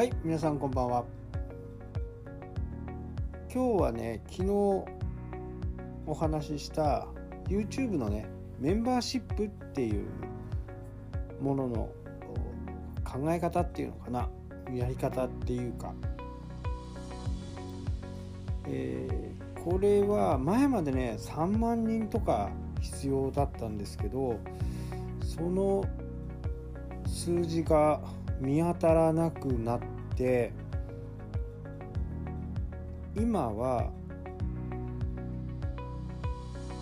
はい皆さんこんばんは。今日はね昨日お話しした YouTube のねメンバーシップっていうものの考え方っていうのかな。やり方っていうか、えー、これは前までね3万人とか必要だったんですけどその数字が見当たらなくなって今は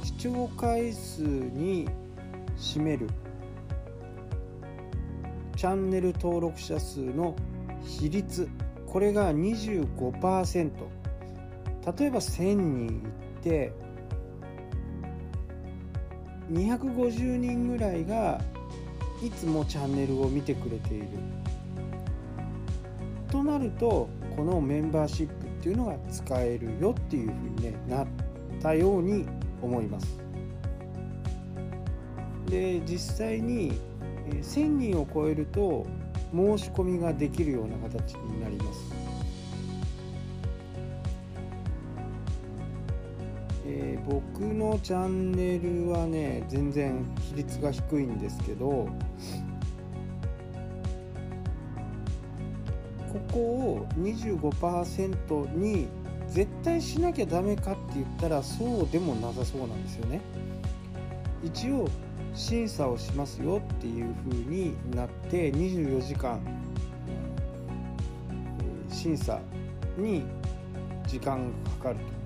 視聴回数に占めるチャンネル登録者数の比率これが25%例えば1000人いって250人ぐらいがいつもチャンネルを見てくれている。となるとこのメンバーシップっていうのが使えるよっていうふうに、ね、なったように思います。で実際に1000人を超えると申し込みができるような形になります。えー、僕のチャンネルはね全然比率が低いんですけどここを25%に絶対しなきゃダメかって言ったらそうでもなさそうなんですよね。一応審査をしますよっていう風になって24時間審査に時間がかかると。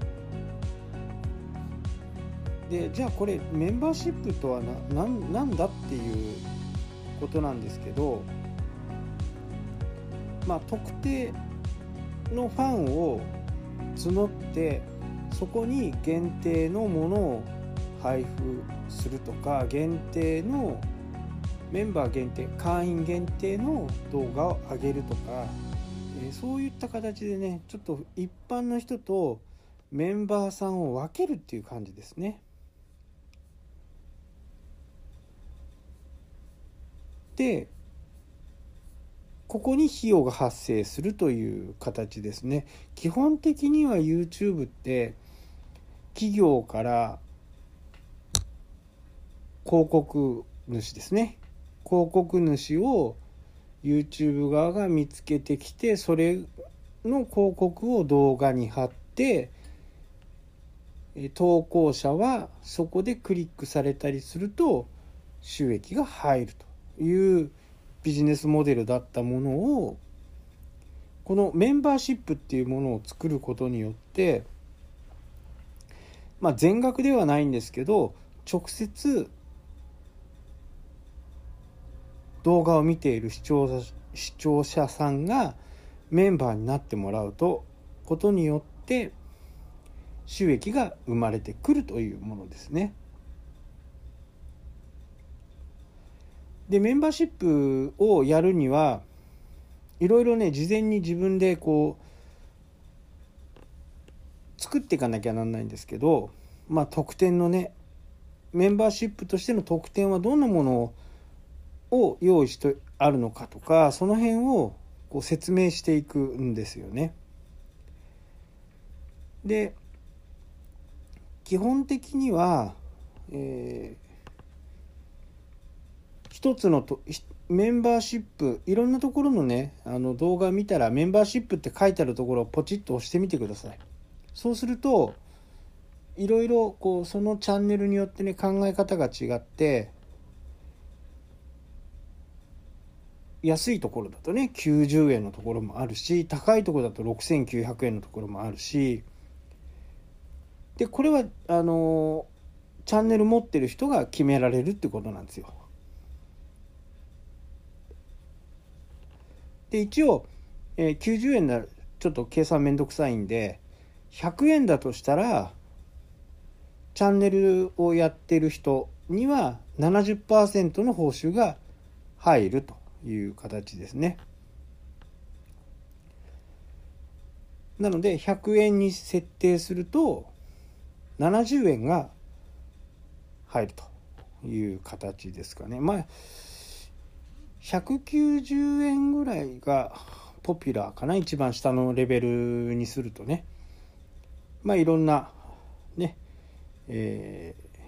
でじゃあこれメンバーシップとは何なんだっていうことなんですけどまあ特定のファンを募ってそこに限定のものを配布するとか限定のメンバー限定会員限定の動画を上げるとか、えそういった形でねちょっと一般の人とメンバーさんを分けるっていう感じですね。でここに費用が発生するという形ですね。基本的には YouTube って企業から広告主ですね。広告主を YouTube 側が見つけてきてそれの広告を動画に貼って投稿者はそこでクリックされたりすると収益が入るというビジネスモデルだったものをこのメンバーシップっていうものを作ることによってまあ全額ではないんですけど直接動画を見ている視聴者視聴者さんがメンバーになってもらうとことによって収益が生まれてくるというものですね。でメンバーシップをやるにはいろいろね事前に自分でこう作っていかなきゃなんないんですけどまあ特典のねメンバーシップとしての特典はどんなものを用意してあるのかとかその辺をこう説明していくんですよね。で基本的には、え一つのとメンバーシップいろんなところのねあの動画見たらメンバーシップって書いてあるところをポチッと押してみてくださいそうするといろいろこうそのチャンネルによってね考え方が違って安いところだとね90円のところもあるし高いところだと6900円のところもあるしでこれはあのチャンネル持ってる人が決められるってことなんですよ。で一応、えー、90円なちょっと計算めんどくさいんで100円だとしたらチャンネルをやってる人には70%の報酬が入るという形ですね。なので100円に設定すると70円が入るという形ですかね。まあ190円ぐらいがポピュラーかな一番下のレベルにするとねまあいろんなねえー、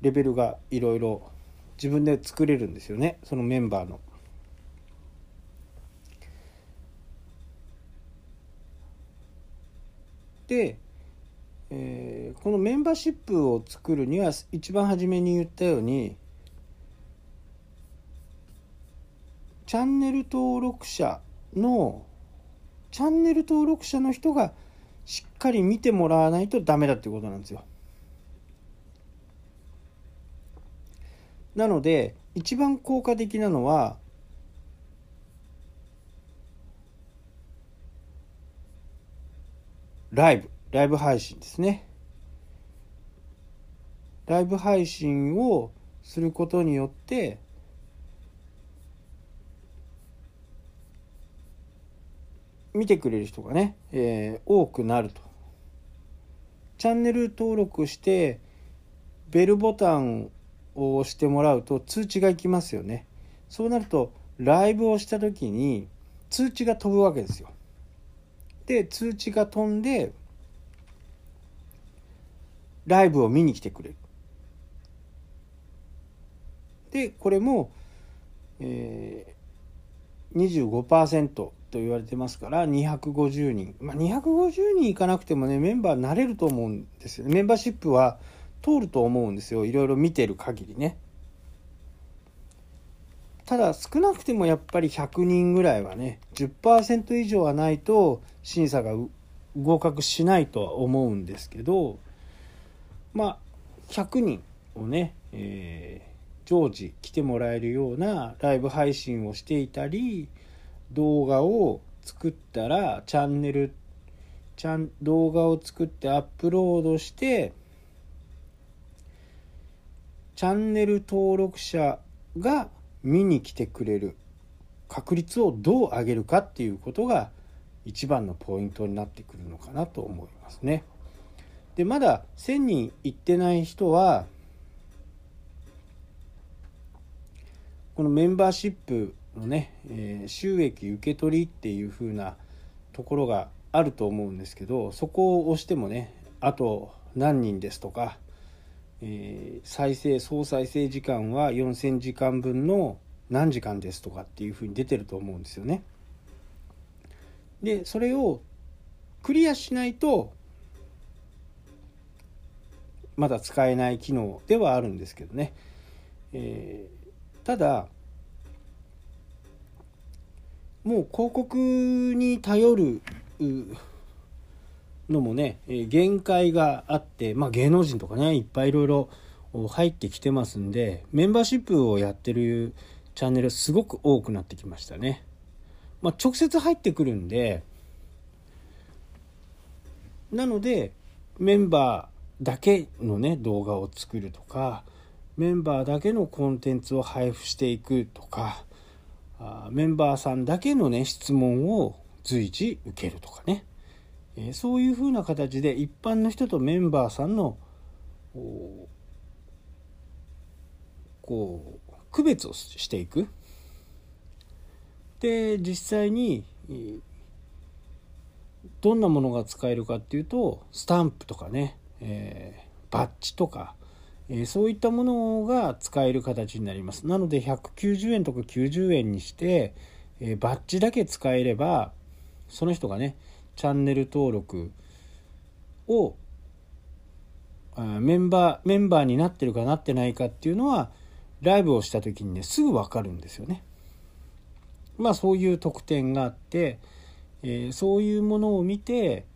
レベルがいろいろ自分で作れるんですよねそのメンバーの。で、えー、このメンバーシップを作るには一番初めに言ったようにチャンネル登録者のチャンネル登録者の人がしっかり見てもらわないとダメだっていうことなんですよ。なので一番効果的なのはライブライブ配信ですね。ライブ配信をすることによって見てくれる人がね、えー、多くなると。チャンネル登録してベルボタンを押してもらうと通知がいきますよね。そうなるとライブをした時に通知が飛ぶわけですよ。で通知が飛んでライブを見に来てくれる。でこれも、えー、25%と言われてますから250人、まあ、250人いかなくてもねメンバーなれると思うんですよメンバーシップは通ると思うんですよ。いろいろ見てる限りね。ただ少なくてもやっぱり100人ぐらいはね10%以上はないと審査が合格しないとは思うんですけどまあ100人をね、えー、常時来てもらえるようなライブ配信をしていたり動画を作ったらチャンネルちゃん動画を作ってアップロードしてチャンネル登録者が見に来てくれる確率をどう上げるかっていうことが一番のポイントになってくるのかなと思いますね。でまだ1,000人いってない人はこのメンバーシップのね、えー、収益受け取りっていう風なところがあると思うんですけどそこを押してもねあと何人ですとか、えー、再生総再生時間は4,000時間分の何時間ですとかっていう風に出てると思うんですよね。でそれをクリアしないとまだ使えない機能ではあるんですけどね、えー、ただもう広告に頼るのもね限界があって、まあ、芸能人とかねいっぱいいろいろ入ってきてますんでメンバーシップをやってるチャンネルすごく多くなってきましたね。まあ、直接入ってくるんでなのでメンバーだけのね動画を作るとかメンバーだけのコンテンツを配布していくとかメンバーさんだけのね質問を随時受けるとかね、えそういうふうな形で一般の人とメンバーさんのこう区別をしていく。で実際にどんなものが使えるかっていうとスタンプとかね、えー、バッジとかえそういったものが使える形になります。なので190円とか90円にして、えバッジだけ使えればその人がねチャンネル登録をメンバーメンバーになってるかなってないかっていうのはライブをした時にねすぐ分かるんですよね。まあそういう特典があって、えー、そういうものを見て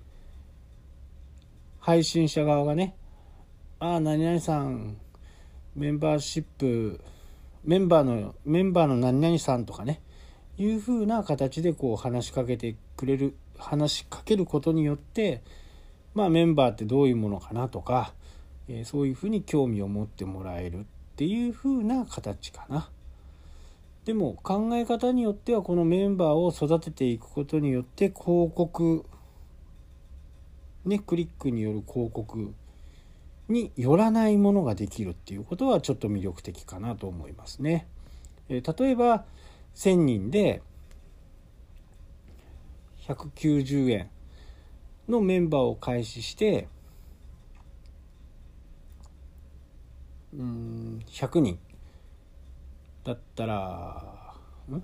配信者側がねああ何々さん。メンバーシップ。メンバーのメンバーの何々さんとかね。いうふうな形でこう話しかけてくれる話しかけることによってまあメンバーってどういうものかなとか、えー、そういうふうに興味を持ってもらえるっていうふうな形かな。でも考え方によってはこのメンバーを育てていくことによって広告ねクリックによる広告によらないものができるっていうことはちょっと魅力的かなと思いますね。え例えば1,000人で190円のメンバーを開始してうん100人だったらん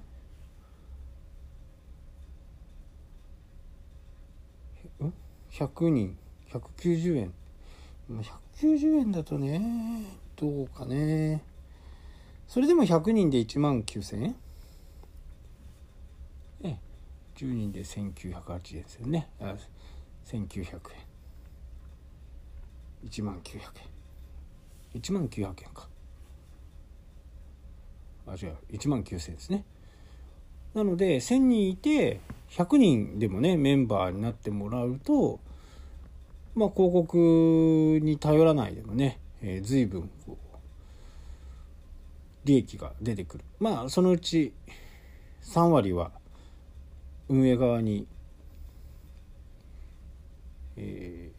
？100人190円190円だとねどうかね。それでも100人で1万9000円？え10人で1908円ですよね。あ1900円。1万900円。1万900円か。あ違う。1万9000円ですね。なので1000人いて100人でもねメンバーになってもらうとまあ広告に頼らないでもね、えー、随分こう利益が出てくる。まあそのうち3割は運営側に、え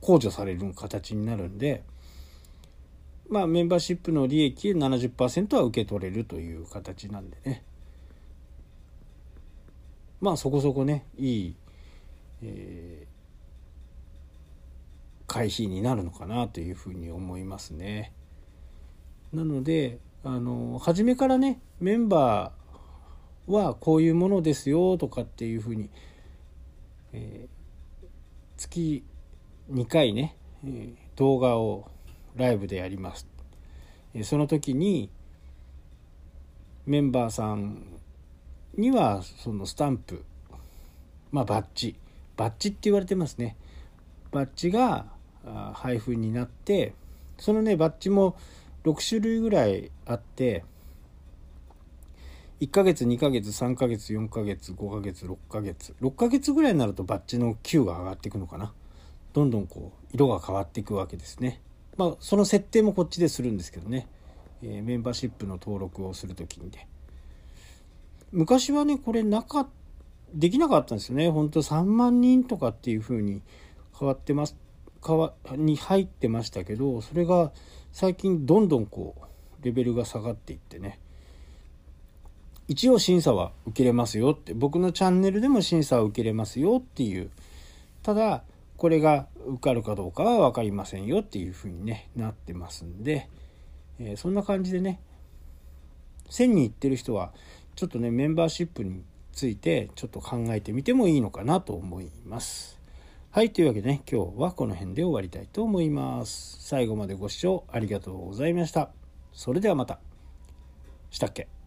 ー、控除される形になるんでまあメンバーシップの利益70%は受け取れるという形なんでね。まあそこそこねいい、えー、回避になるのかなというふうに思いますね。なのであの初めからねメンバーはこういうものですよとかっていうふうに、えー、月2回ね、えー、動画をライブでやります。えー、その時にメンバーさんにはそのスタンプまあバッジバッジって言われてますね。バッジが配布になってそのねバッジも6種類ぐらいあって1ヶ月2ヶ月3ヶ月4ヶ月5ヶ月6ヶ月6ヶ月ぐらいになるとバッジの Q が上がっていくのかな。どんどんこう色が変わっていくわけですね。まあその設定もこっちでするんですけどね、えー、メンバーシップの登録をする時にで。昔はねこれなかできなかったんですよね。本当3万人とかっていう風に変わってます。変わに入ってましたけどそれが最近どんどんこうレベルが下がっていってね。一応審査は受けれますよって。僕のチャンネルでも審査は受けれますよっていう。ただこれが受かるかどうかは分かりませんよっていうふうに、ね、なってますんで、えー、そんな感じでね。1000人いってる人はちょっとねメンバーシップについてちょっと考えてみてもいいのかなと思います。はい、というわけでね、今日はこの辺で終わりたいと思います。最後までご視聴ありがとうございました。それではまた。したっけ？